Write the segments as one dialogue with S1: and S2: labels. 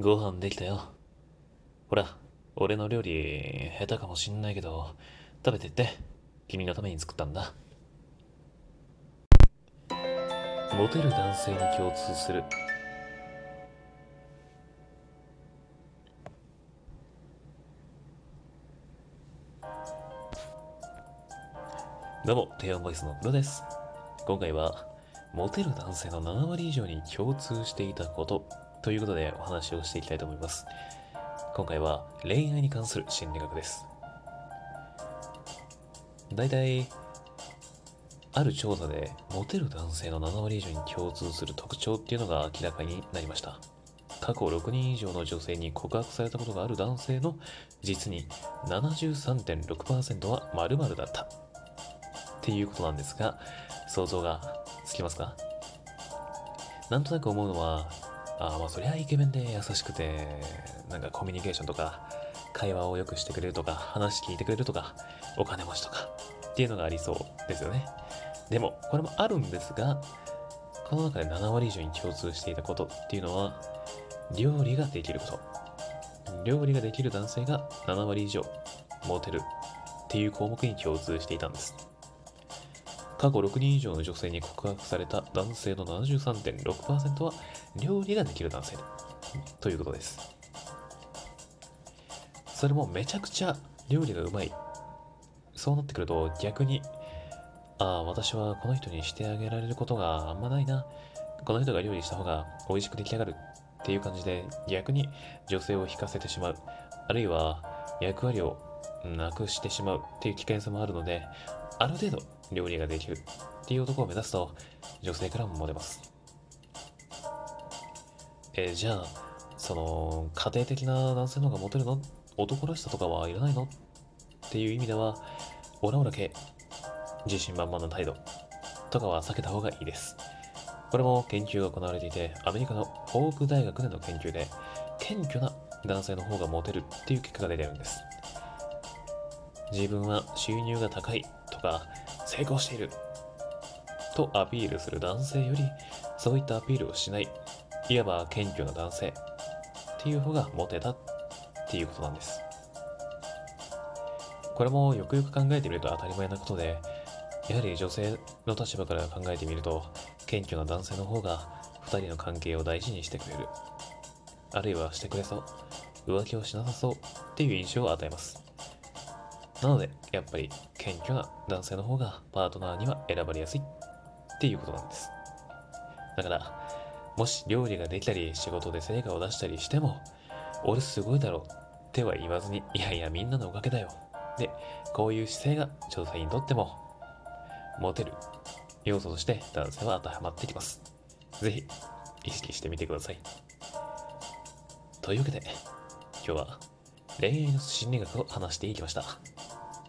S1: ご飯できたよ。ほら、俺の料理下手かもしんないけど、食べてって。君のために作ったんだ。モテる男性に共通する。どうも、低音ボイスのルです。今回は、モテる男性の7割以上に共通していたことということでお話をしていきたいと思います。今回は恋愛に関する心理学です。大体、ある調査でモテる男性の7割以上に共通する特徴っていうのが明らかになりました。過去6人以上の女性に告白されたことがある男性の実に73.6%は〇〇だったっていうことなんですが想像がつきますか？なんとなく思うのはあまあそりゃイケメンで優しくてなんかコミュニケーションとか会話を良くしてくれるとか話聞いてくれるとかお金持ちとかっていうのがありそうですよね。でもこれもあるんですがこの中で7割以上に共通していたことっていうのは料理ができること。料理ができる男性が7割以上モテるっていう項目に共通していたんです。過去6人以上の女性に告白された男性の73.6%は料理ができる男性ということです。それもめちゃくちゃ料理がうまい。そうなってくると逆に、ああ、私はこの人にしてあげられることがあんまないな。この人が料理した方が美味しく出来上がるっていう感じで逆に女性を引かせてしまう。あるいは役割をなくしてしまうっていう危険性もあるので、ある程度料理ができるっていう男を目指すと女性からもモテます。えー、じゃあ、その、家庭的な男性の方がモテるの？男らしさとかはいらないの？っていう意味では、オラオラ系、自信満々な態度とかは避けた方がいいです。これも研究が行われていて、アメリカのホーク大学での研究で、謙虚な男性の方がモテるっていう結果が出てるんです。自分は収入が高いとか、成功しているとアピールする男性よりそういったアピールをしないいわば謙虚な男性。っていう方がモテたっていうことなんです。これもよくよく考えてみると当たり前なことでやはり女性の立場から考えてみると謙虚な男性の方が2人の関係を大事にしてくれる。あるいはしてくれそう。浮気をしなさそうっていう印象を与えます。なので、やっぱり謙虚な男性の方がパートナーには選ばれやすいっていうことなんです。だから、もし料理ができたり仕事で成果を出したりしても、俺すごいだろうっては言わずに、いやいやみんなのおかげだよ。で、こういう姿勢が女性にとっても、モテる要素として男性は当てはまってきます。ぜひ、意識してみてください。というわけで、今日は恋愛の心理学を話していきました。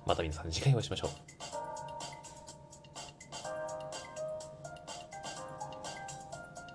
S1: また皆さん次回お会いしましょう。